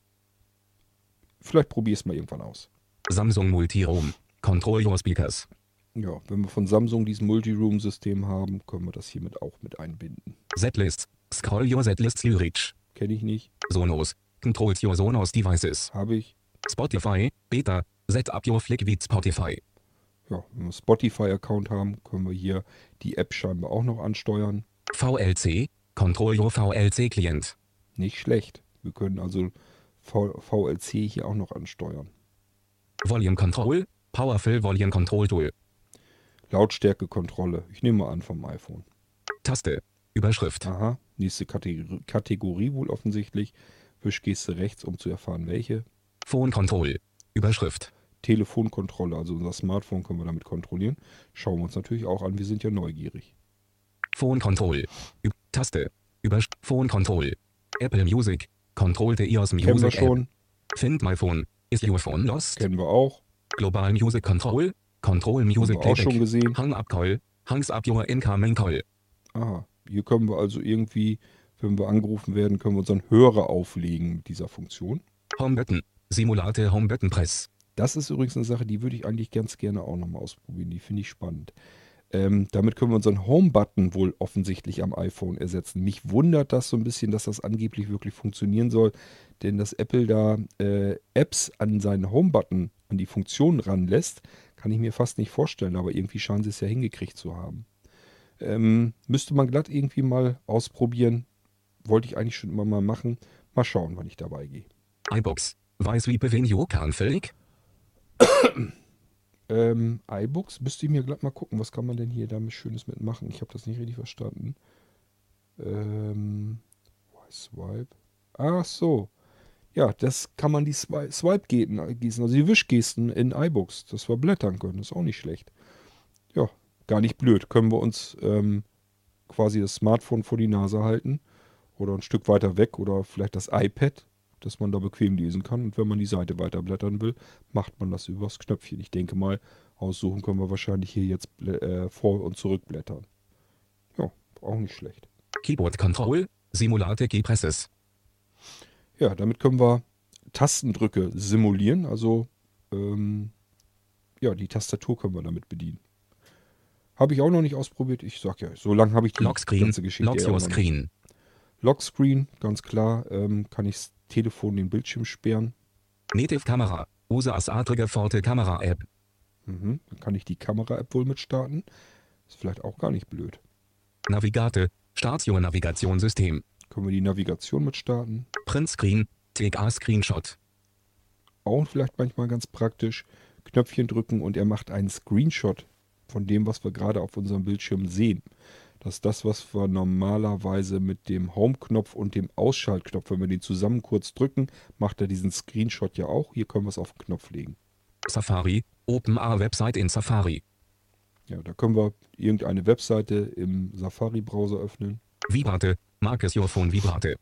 vielleicht probier es mal irgendwann aus. Samsung Multiroom. Control your speakers. Ja, wenn wir von Samsung dieses Multiroom-System haben, können wir das hiermit auch mit einbinden. Setlist. Scroll your Setlist Lyric. Kenne ich nicht, Sonos. Controls your Sonos devices. habe ich. Spotify. Beta. Set up your Flick with Spotify. Ja, wenn wir Spotify-Account haben, können wir hier die App scheinbar auch noch ansteuern. VLC. Control your VLC Client. Nicht schlecht. Wir können also v VLC hier auch noch ansteuern. Volume Control. Powerful Volume Control Tool. Lautstärke-Kontrolle. Ich nehme mal an vom iPhone. Taste. Überschrift. Aha, nächste Kategor Kategorie wohl offensichtlich. Wischgeste rechts, um zu erfahren, welche. Phone Control. Überschrift. Telefonkontrolle, also unser Smartphone können wir damit kontrollieren. Schauen wir uns natürlich auch an, wir sind ja neugierig. Phone Control. Ü Taste. Übersch Phone Control. Apple Music. Control the iOS Kennen wir Music App. schon. Find my phone. Is your phone lost? Kennen wir auch. Global Music Control. Control Music auch schon Playback. gesehen. Hang up call. Hangs up your incoming call. Aha. Hier können wir also irgendwie, wenn wir angerufen werden, können wir unseren Hörer auflegen mit dieser Funktion. Home Button. Simulate Home Button Press. Das ist übrigens eine Sache, die würde ich eigentlich ganz gerne auch nochmal ausprobieren. Die finde ich spannend. Ähm, damit können wir unseren Home-Button wohl offensichtlich am iPhone ersetzen. Mich wundert das so ein bisschen, dass das angeblich wirklich funktionieren soll, denn dass Apple da äh, Apps an seinen Home-Button, an die Funktion ranlässt, kann ich mir fast nicht vorstellen, aber irgendwie scheinen sie es ja hingekriegt zu haben. Ähm, müsste man glatt irgendwie mal ausprobieren. Wollte ich eigentlich schon immer mal machen. Mal schauen, wann ich dabei gehe. iBooks. Weiß wie Bevenio Kahnfellig. Ähm, iBooks müsste ich mir glatt mal gucken, was kann man denn hier damit Schönes mitmachen? Ich habe das nicht richtig verstanden. Ähm, Swipe. Ach so. Ja, das kann man die Swi- Swipe-Gesten, gießen, also die Wischgesten in iBooks, dass wir blättern können. Das ist auch nicht schlecht. Ja, gar nicht blöd. Können wir uns ähm, quasi das Smartphone vor die Nase halten oder ein Stück weiter weg oder vielleicht das iPad, dass man da bequem lesen kann. Und wenn man die Seite weiterblättern will, macht man das übers Knöpfchen. Ich denke mal, aussuchen können wir wahrscheinlich hier jetzt äh, vor- und zurückblättern. Ja, auch nicht schlecht. Keyboard Control. Simulate Key Presses. Ja, damit können wir Tastendrücke simulieren. Also, ähm, ja, die Tastatur können wir damit bedienen. Habe ich auch noch nicht ausprobiert. Ich sag ja, so lange habe ich die Lockscreen. ganze Geschichte Locks ja auch your noch nicht. screen. Lockscreen, ganz klar. Ähm, kann ich das Telefon den Bildschirm sperren. Native Kamera. Use as Adrige Forte Kamera App. Mhm. Dann kann ich die Kamera-App wohl mit starten. Ist vielleicht auch gar nicht blöd. Navigate. Start your Navigationssystem. Können wir die Navigation mit starten. Print Screen. A Screenshot. Auch vielleicht manchmal ganz praktisch. Knöpfchen drücken und er macht einen Screenshot von dem, was wir gerade auf unserem Bildschirm sehen. Das ist das, was wir normalerweise mit dem Home-Knopf und dem Ausschaltknopf, wenn wir den zusammen kurz drücken, macht er diesen Screenshot ja auch. Hier können wir es auf den Knopf legen. Safari. Open a Website in Safari. Ja, da können wir irgendeine Webseite im Safari-Browser öffnen. Vibrate. Markes your phone Vibrate.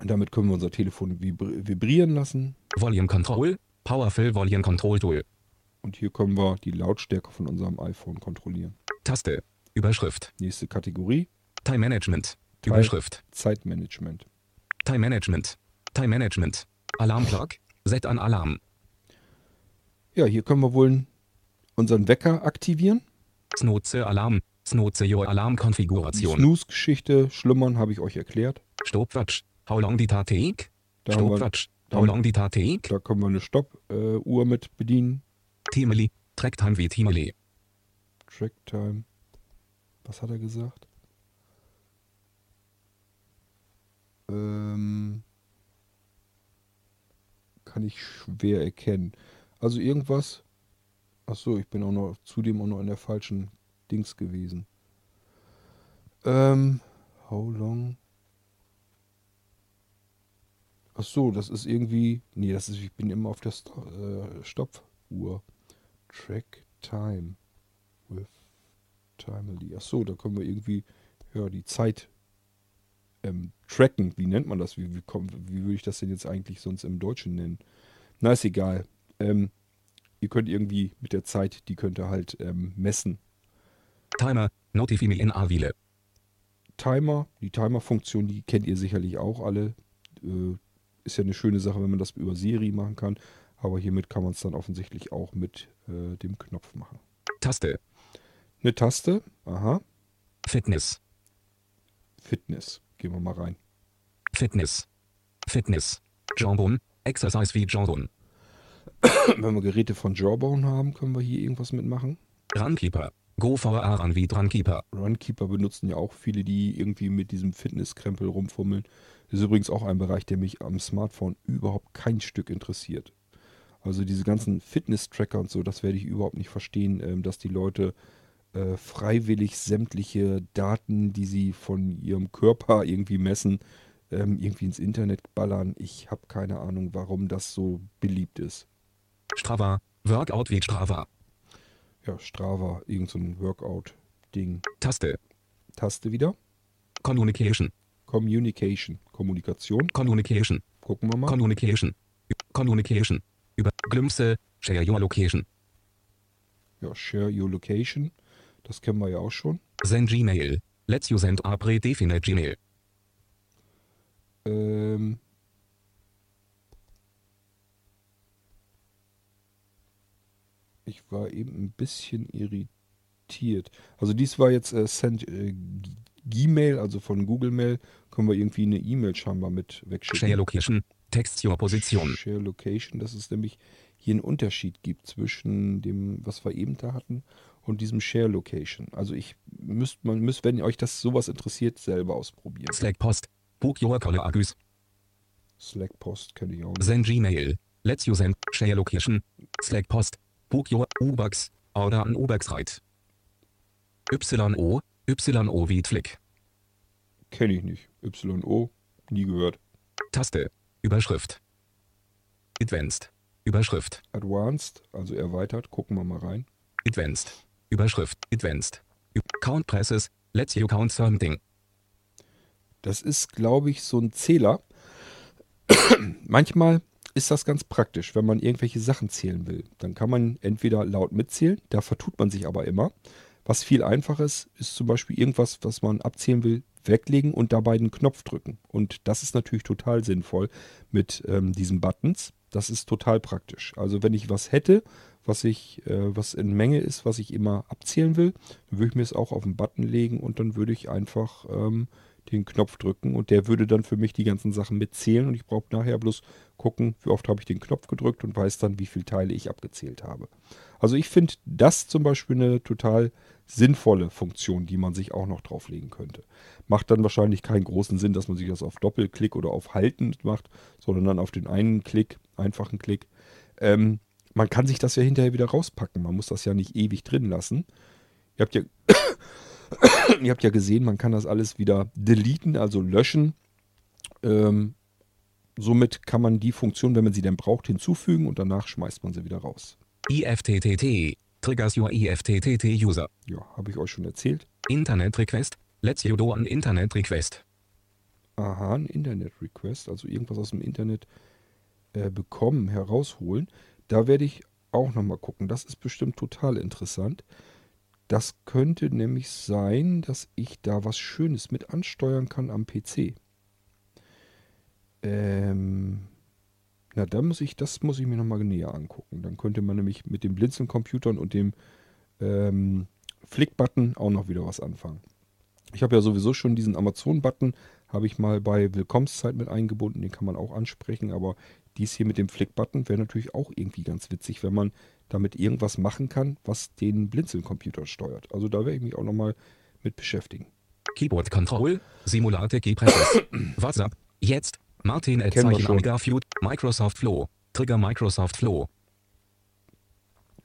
Damit können wir unser Telefon vibri vibrieren lassen. Volume Control. Powerful Volume Control Tool. Und hier können wir die Lautstärke von unserem iPhone kontrollieren. Taste. Überschrift. Nächste Kategorie, Time Management. Time. Überschrift. Zeitmanagement. Time Management. Time Management. Alarm Clock. Set an Alarm. Ja, hier können wir wohl unseren Wecker aktivieren. Snooze Alarm. Snooze your Alarm Konfiguration. Snooze-Geschichte, Schlummern, habe ich euch erklärt. Stopwatch. How long did that take? Da, da How long did that take? da können wir eine Stoppuhr mit bedienen. Timely. Tracktime wie Timely. Tracktime. Was hat er gesagt? Ähm, kann ich schwer erkennen. Also irgendwas. Ach so, ich bin auch noch zudem auch noch in der falschen Dings gewesen. Ähm, how long? Ach so, das ist irgendwie. Nee, das ist. Ich bin immer auf der Sto äh, Stoppuhr. Track time with Timely. Ach so, da können wir irgendwie ja die Zeit ähm, tracken. Wie nennt man das? Wie, wie, kommt, wie würde ich das denn jetzt eigentlich sonst im Deutschen nennen? Na, ist egal. Ähm, ihr könnt irgendwie mit der Zeit, die könnt ihr halt ähm, messen. Timer. Notify me in Avile. Timer, die Timer-Funktion, die kennt ihr sicherlich auch alle. Äh, ist ja eine schöne Sache, wenn man das über Siri machen kann. Aber hiermit kann man es dann offensichtlich auch mit äh, dem Knopf machen. Taste. Eine Taste, aha, Fitness. Fitness. Gehen wir mal rein. Fitness. Fitness. Jambon. Exercise wie Jambon. Wenn wir Geräte von Jawbone haben, können wir hier irgendwas mitmachen. Runkeeper. Go for a run wie Runkeeper. Runkeeper benutzen ja auch viele, die irgendwie mit diesem Fitnesskrempel rumfummeln. Das ist übrigens auch ein Bereich, der mich am Smartphone überhaupt kein Stück interessiert. Also diese ganzen Fitness-Tracker und so, das werde ich überhaupt nicht verstehen, ähm, dass die Leute äh, freiwillig sämtliche Daten, die sie von ihrem Körper irgendwie messen, ähm, irgendwie ins Internet ballern. Ich habe keine Ahnung, warum das so beliebt ist. Strava. Workout wie Strava. Ja, Strava, irgend so ein Workout-Ding. Taste. Taste wieder. Communication. Communication, Kommunikation. Communication. Gucken wir mal. Communication. Communication. Über Glimpse. Share your location. Ja, Share Your Location. Das kennen wir ja auch schon. Send Gmail. Let's you send a predefinite Gmail. Ähm, ich war eben ein bisschen irritiert. Also dies war jetzt äh, Send äh, Gmail, also von Google Mail, können wir irgendwie eine E-Mail scheinbar mit wegschicken. Share Location. Text your Position. Share Location, dass es nämlich hier einen Unterschied gibt zwischen dem, was wir eben da hatten, und diesem Share Location. Also ich müsst, man müsst, wenn euch das sowas interessiert, selber ausprobieren. Slack Post. Book your Agus. Slack Post kenne ich auch nicht. Send Gmail. Let's you send. Share Location. Slack Post. Book your U-Bucks. Order an U-Bucks Ride. YO. YO wie Flick. Kenne ich nicht. YO, nie gehört. Taste. Überschrift. Advanced. Überschrift. Advanced, also erweitert, gucken wir mal rein. Advanced. Überschrift. Advanced. Count Presses. Let's you count something. Das ist, glaube ich, so ein Zähler. Manchmal ist das ganz praktisch, wenn man irgendwelche Sachen zählen will. Dann kann man entweder laut mitzählen, da vertut man sich aber immer. Was viel einfacher ist, ist zum Beispiel irgendwas, was man abzählen will, weglegen und dabei den Knopf drücken. Und das ist natürlich total sinnvoll mit ähm, diesen Buttons. Das ist total praktisch. Also wenn ich was hätte, was ich, äh, was in Menge ist, was ich immer abzählen will, würde ich mir es auch auf den Button legen und dann würde ich einfach ähm, den Knopf drücken und der würde dann für mich die ganzen Sachen mitzählen und ich brauche nachher bloß gucken, wie oft habe ich den Knopf gedrückt und weiß dann, wie viele Teile ich abgezählt habe. Also ich finde das zum Beispiel eine total sinnvolle Funktion, die man sich auch noch drauflegen könnte. Macht dann wahrscheinlich keinen großen Sinn, dass man sich das auf Doppelklick oder auf Halten macht, sondern dann auf den einen Klick, einfachen Klick. Ähm, man kann sich das ja hinterher wieder rauspacken. Man muss das ja nicht ewig drin lassen. Ihr habt ja, ihr habt ja gesehen, man kann das alles wieder deleten, also löschen. Ähm, somit kann man die Funktion, wenn man sie denn braucht, hinzufügen und danach schmeißt man sie wieder raus. IFTTT. Triggers your IFTTT user. Ja, habe ich euch schon erzählt. Internet Request. Let's you do an Internet Request. Aha, ein Internet-Request, also irgendwas aus dem Internet äh, bekommen, herausholen. Da werde ich auch nochmal gucken. Das ist bestimmt total interessant. Das könnte nämlich sein, dass ich da was Schönes mit ansteuern kann am PC. Ähm, na, da muss ich, das muss ich mir nochmal näher angucken. Dann könnte man nämlich mit den Blinzeln-Computern und dem ähm, Flick-Button auch noch wieder was anfangen. Ich habe ja sowieso schon diesen Amazon-Button, habe ich mal bei Willkommenszeit mit eingebunden, den kann man auch ansprechen, aber dies hier mit dem Flick-Button wäre natürlich auch irgendwie ganz witzig, wenn man damit irgendwas machen kann, was den Blinzeln-Computer steuert. Also da werde ich mich auch nochmal mit beschäftigen. Keyboard Control. Simulate Key Presses. WhatsApp. Jetzt. Martin at. Omega Feud. Microsoft Flow. Trigger Microsoft Flow.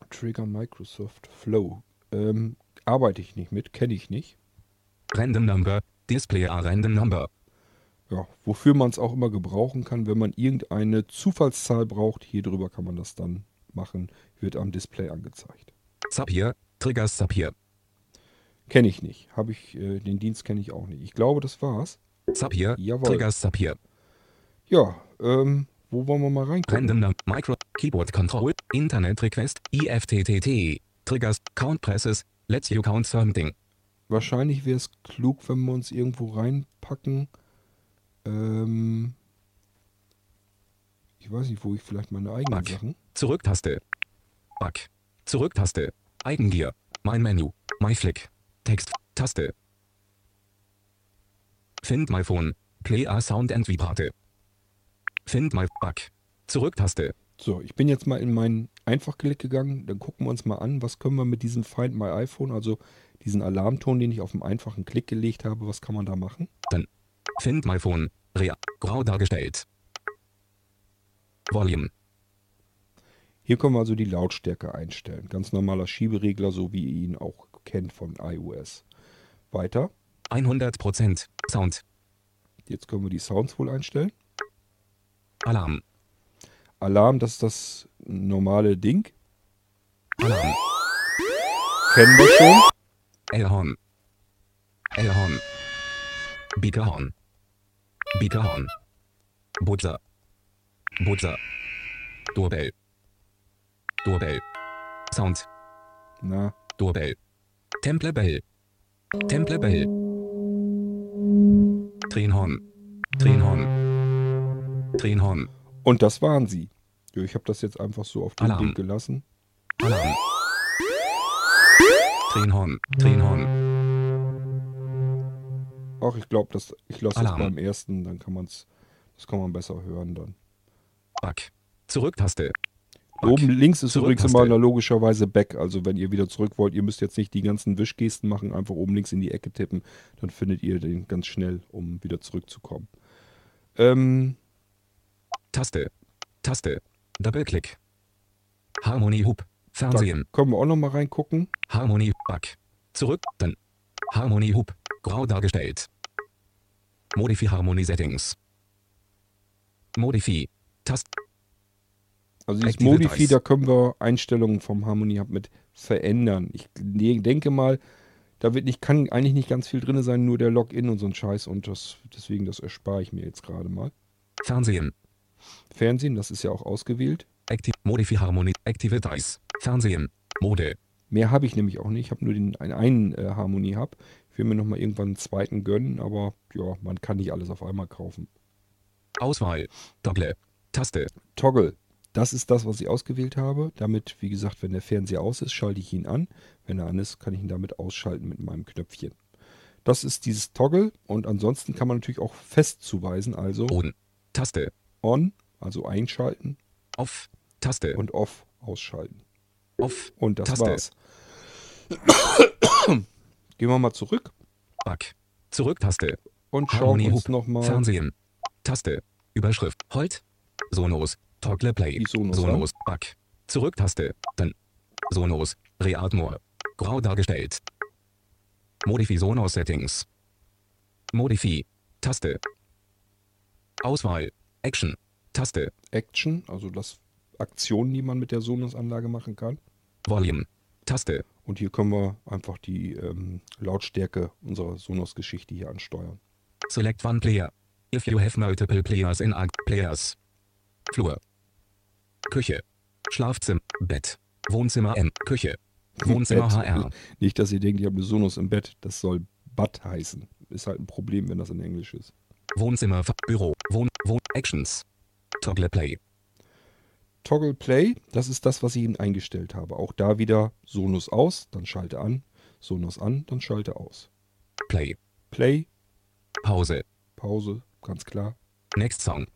Trigger Microsoft Flow. Ähm, arbeite ich nicht mit, kenne ich nicht. Random Number. Display a Random Number. Ja, wofür man es auch immer gebrauchen kann, wenn man irgendeine Zufallszahl braucht, hier drüber kann man das dann machen, wird am Display angezeigt. Zapier. Triggers Zapier. Kenne ich nicht. Habe ich, äh, den Dienst kenne ich auch nicht. Ich glaube, das war's. Zapier. Jawohl. Triggers Zapier. Ja, ähm, wo wollen wir mal reingucken? Random. Micro. Keyboard Control. Internet Request. IFTTT. Triggers. Count Presses. Let's you count something. Wahrscheinlich wäre es klug, wenn wir uns irgendwo reinpacken. Ähm, ich weiß nicht, wo ich vielleicht meine eigenen Back. Sachen. Zurücktaste. Back. Zurücktaste. Eigengier. Mein Menü. My Flick. Text. Taste. Find my phone. Play a sound and Vipate. Find my Back. Zurücktaste. So, ich bin jetzt mal in meinen Einfachklick gegangen. Dann gucken wir uns mal an, was können wir mit diesem Find My iPhone, also diesen Alarmton, den ich auf dem einfachen Klick gelegt habe, was kann man da machen? Find my phone. Rea. Grau dargestellt. Volume. Hier können wir also die Lautstärke einstellen. Ganz normaler Schieberegler, so wie ihr ihn auch kennt von iOS. Weiter. 100% Sound. Jetzt können wir die Sounds wohl einstellen. Alarm. Alarm, das ist das normale Ding. Alarm. Kennen wir schon. Elhorn. Elhorn. Beakerhorn. Beakerhorn. Butler. Butler. Doorbell. Doorbell. Sound. Na, Doorbell. Temple Bell. Temple Bell. Tränhorn. Tränhorn. Tränhorn. und das waren sie. Ich habe das jetzt einfach so auf den Alarm. Ding gelassen. Alarm. Tränhorn. Tränhorn. Ach, ich glaube, ich lasse Alarm. beim ersten, dann kann man's, das kann man besser hören dann. Back. Zurücktaste. Back. Oben links ist übrigens immer logischerweise Back. Also wenn ihr wieder zurück wollt, ihr müsst jetzt nicht die ganzen Wischgesten machen, einfach oben links in die Ecke tippen. Dann findet ihr den ganz schnell, um wieder zurückzukommen. Ähm, Taste. Taste. Doppelklick. Harmony Hub. da Fernsehen. können wir auch noch mal reingucken. Harmony Back. Zurück. Dann. Harmony Hub. Grau dargestellt. Modify Harmony Settings. Modify. Tast. Also dieses Active Modify, Dice. da können wir Einstellungen vom Harmony Hub mit verändern. Ich de- denke mal, da wird nicht, kann eigentlich nicht ganz viel drin sein, nur der Login und so ein Scheiß und das, deswegen, das erspare ich mir jetzt gerade mal. Fernsehen. Fernsehen, das ist ja auch ausgewählt. Active. Modify Harmony. Active Dice. Fernsehen. Mode. Mehr habe ich nämlich auch nicht. Ich habe nur den einen, einen äh, Harmony Hub. Ich will mir nochmal irgendwann einen zweiten gönnen, aber ja, man kann nicht alles auf einmal kaufen. Auswahl. Toggle. Taste. Toggle, das ist das, was ich ausgewählt habe. Damit, wie gesagt, wenn der Fernseher aus ist, schalte ich ihn an. Wenn er an ist, kann ich ihn damit ausschalten mit meinem Knöpfchen. Das ist dieses Toggle und ansonsten kann man natürlich auch fest zuweisen, also On. Taste. on, also einschalten Off. Taste. und off ausschalten. Off. Und das Taste. war's. Gehen wir mal zurück Back. Zurücktaste. und schauen Harmony uns nochmal Fernsehen. Taste. Überschrift. Holt. Sonos. Toggle Play. Die Sonos Sonos. Back. Zurücktaste. Dann. Sonos. Reatmor. Grau dargestellt. Modify Sonos Settings. Modify. Taste. Auswahl. Action. Taste. Action, also das Aktionen, die man mit der Sonos-Anlage machen kann. Volume. Taste. Und hier können wir einfach die ähm, Lautstärke unserer Sonos-Geschichte hier ansteuern. Select one player. If you have multiple players in a players. Flur. Küche. Schlafzimmer. Bett. Wohnzimmer M. Küche. Wohnzimmer Bett. HR. Nicht, dass ihr denkt, ihr habt eine Sonos im Bett. Das soll Bad heißen. Ist halt ein Problem, wenn das in Englisch ist. Wohnzimmer, Büro, Wohn, Wohn, Actions. Toggle Play. Toggle Play, das ist das, was ich eben eingestellt habe. Auch da wieder Sonos aus, dann schalte an. Sonos an, dann schalte aus. Play. Play, Pause. Pause, ganz klar. Next Song.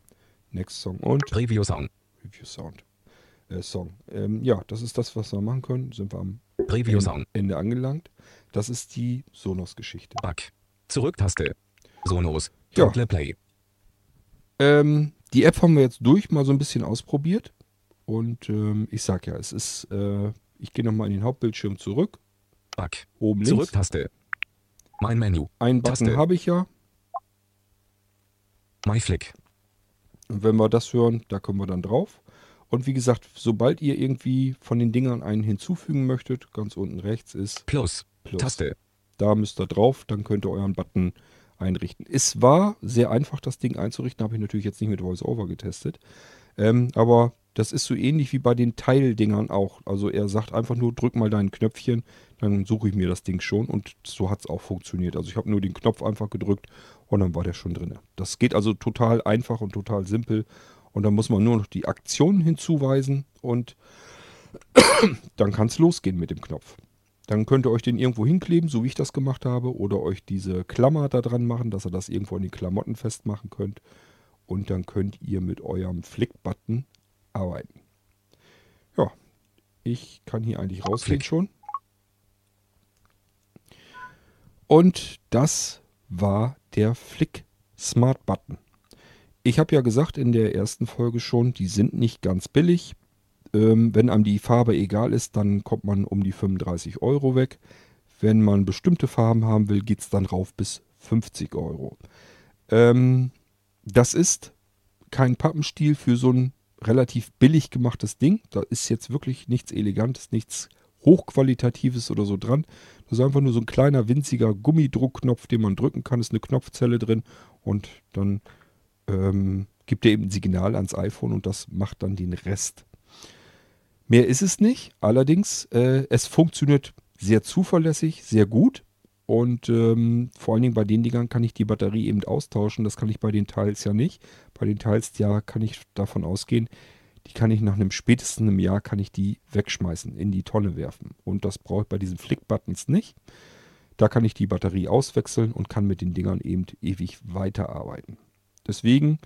Next Song und Preview Song. Review Sound. Äh, Song. Ähm, ja, das ist das, was wir machen können. Sind wir am Preview Song. Ende angelangt. Das ist die Sonos-Geschichte. Back. Zurücktaste. Sonos. Ja. Toggle Play. Ähm, die App haben wir jetzt durch, mal so ein bisschen ausprobiert. Und ähm, ich sag ja, es ist, äh, ich gehe nochmal in den Hauptbildschirm zurück. Back. Oben links. Zurücktaste. Mein Menü. Einen Button Taste. habe ich ja. My Flick. Und wenn wir das hören, da können wir dann drauf. Und wie gesagt, sobald ihr irgendwie von den Dingern einen hinzufügen möchtet, ganz unten rechts ist Plus. Plus. Taste. Da müsst ihr drauf, dann könnt ihr euren Button einrichten. Es war sehr einfach, das Ding einzurichten, habe ich natürlich jetzt nicht mit VoiceOver getestet. Ähm, aber das ist so ähnlich wie bei den Teildingern auch. Also er sagt einfach nur, drück mal dein Knöpfchen, dann suche ich mir das Ding schon und so hat es auch funktioniert. Also ich habe nur den Knopf einfach gedrückt und dann war der schon drin. Das geht also total einfach und total simpel und dann muss man nur noch die Aktionen hinzuweisen und dann kann es losgehen mit dem Knopf. Dann könnt ihr euch den irgendwo hinkleben, so wie ich das gemacht habe, oder euch diese Klammer da dran machen, dass ihr das irgendwo an den Klamotten festmachen könnt. Und dann könnt ihr mit eurem Flick-Button arbeiten. Ja, ich kann hier eigentlich rausgehen schon. Und das war der Flick Smart Button. Ich habe ja gesagt in der ersten Folge schon, die sind nicht ganz billig. Ähm, wenn einem die Farbe egal ist, dann kommt man um die 35 Euro weg. Wenn man bestimmte Farben haben will, geht es dann rauf bis 50 Euro. Ähm, das ist kein Pappenstiel für so ein relativ billig gemachtes Ding. Da ist jetzt wirklich nichts Elegantes, nichts Hochqualitatives oder so dran. Das ist einfach nur so ein kleiner, winziger Gummidruckknopf, den man drücken kann. Ist eine Knopfzelle drin und dann ähm, gibt er eben ein Signal ans iPhone und das macht dann den Rest. Mehr ist es nicht. Allerdings, äh, es funktioniert sehr zuverlässig, sehr gut. Und ähm, vor allen Dingen bei den Dingern kann ich die Batterie eben austauschen. Das kann ich bei den Teils ja nicht. Bei den Teils, ja, kann ich davon ausgehen, die kann ich nach einem spätesten einem Jahr kann ich die wegschmeißen, in die Tonne werfen. Und das brauche ich bei diesen Flick-Buttons nicht. Da kann ich die Batterie auswechseln und kann mit den Dingern eben ewig weiterarbeiten. Deswegen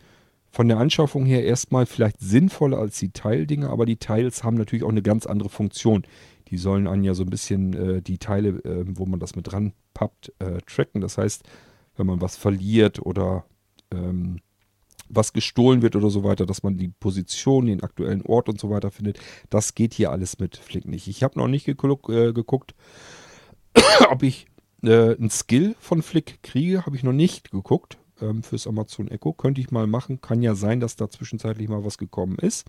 von der Anschaffung her erstmal vielleicht sinnvoller als die Teildinger, aber die Teils haben natürlich auch eine ganz andere Funktion. Die sollen einen ja so ein bisschen äh, die Teile, äh, wo man das mit dran pappt, äh, tracken. Das heißt, wenn man was verliert oder ähm, was gestohlen wird oder so weiter, dass man die Position, den aktuellen Ort und so weiter findet. Das geht hier alles mit Flick nicht. Ich habe noch nicht geguckt, äh, geguckt ob ich äh, einen Skill von Flick kriege. Habe ich noch nicht geguckt ähm, fürs Amazon Echo. Könnte ich mal machen. Kann ja sein, dass da zwischenzeitlich mal was gekommen ist.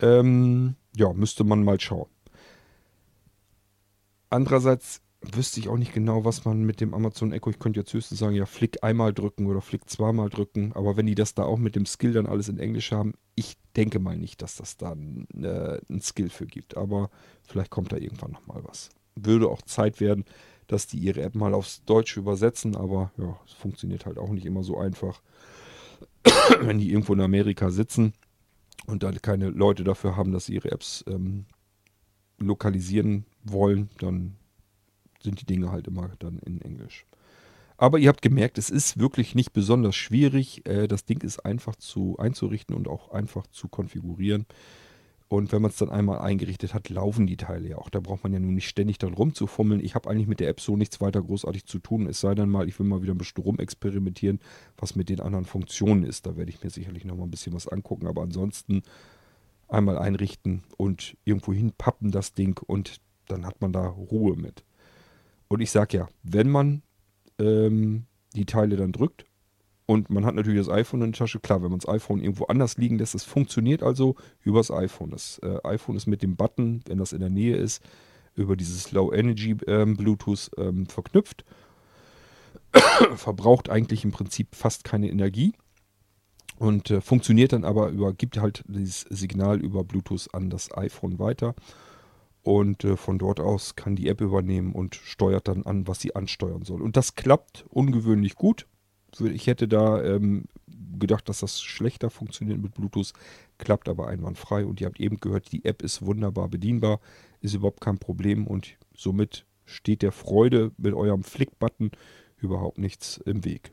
Ähm, ja, müsste man mal schauen. Andererseits wüsste ich auch nicht genau, was man mit dem Amazon Echo, ich könnte jetzt höchstens sagen, ja, Flick einmal drücken oder Flick zweimal drücken, aber wenn die das da auch mit dem Skill dann alles in Englisch haben, ich denke mal nicht, dass das da äh, einen Skill für gibt, aber vielleicht kommt da irgendwann nochmal was. Würde auch Zeit werden, dass die ihre App mal aufs Deutsche übersetzen, aber ja, es funktioniert halt auch nicht immer so einfach, wenn die irgendwo in Amerika sitzen und dann keine Leute dafür haben, dass sie ihre Apps ähm, lokalisieren wollen, dann sind die Dinge halt immer dann in Englisch. Aber ihr habt gemerkt, es ist wirklich nicht besonders schwierig. Äh, das Ding ist einfach zu einzurichten und auch einfach zu konfigurieren. Und wenn man es dann einmal eingerichtet hat, laufen die Teile ja auch. Da braucht man ja nun nicht ständig dann rumzufummeln. Ich habe eigentlich mit der App so nichts weiter großartig zu tun. Es sei denn mal, ich will mal wieder ein bisschen rumexperimentieren, was mit den anderen Funktionen ist. Da werde ich mir sicherlich noch mal ein bisschen was angucken. Aber ansonsten einmal einrichten und irgendwo hinpappen das Ding und dann hat man da Ruhe mit. Und ich sage ja, wenn man ähm, die Teile dann drückt und man hat natürlich das iPhone in der Tasche, klar, wenn man das iPhone irgendwo anders liegen lässt, es funktioniert also übers iPhone. Das äh, iPhone ist mit dem Button, wenn das in der Nähe ist, über dieses Low Energy ähm, Bluetooth ähm, verknüpft. Verbraucht eigentlich im Prinzip fast keine Energie und äh, funktioniert dann aber über, gibt halt dieses Signal über Bluetooth an das iPhone weiter und äh, von dort aus kann die App übernehmen und steuert dann an, was sie ansteuern soll. Und das klappt ungewöhnlich gut. Ich hätte da ähm, gedacht, dass das schlechter funktioniert mit Bluetooth, klappt aber einwandfrei. Und ihr habt eben gehört, die App ist wunderbar bedienbar, ist überhaupt kein Problem und somit steht der Freude mit eurem Flick-Button überhaupt nichts im Weg.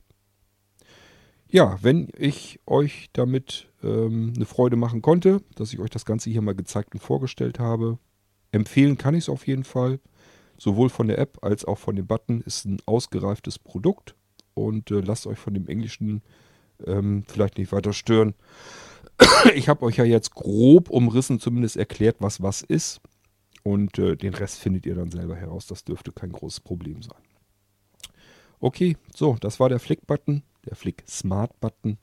Ja, wenn ich euch damit ähm, eine Freude machen konnte, dass ich euch das Ganze hier mal gezeigt und vorgestellt habe, Empfehlen kann ich es auf jeden Fall. Sowohl von der App als auch von dem Button ist ein ausgereiftes Produkt. Und äh, lasst euch von dem Englischen ähm, vielleicht nicht weiter stören. ich habe euch ja jetzt grob umrissen, zumindest erklärt, was was ist. Und äh, den Rest findet ihr dann selber heraus. Das dürfte kein großes Problem sein. Okay, so, das war der Flick-Button, der Flick Smart-Button.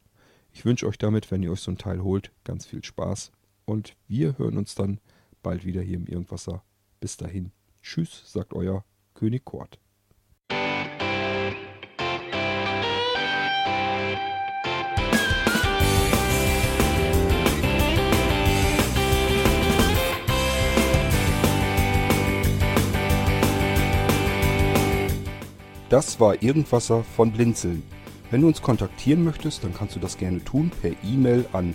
Ich wünsche euch damit, wenn ihr euch so ein Teil holt, ganz viel Spaß. Und wir hören uns dann bald wieder hier im Irgendwasser. Bis dahin. Tschüss, sagt euer König Kort. Das war Irgendwasser von Blinzeln. Wenn du uns kontaktieren möchtest, dann kannst du das gerne tun per E-Mail an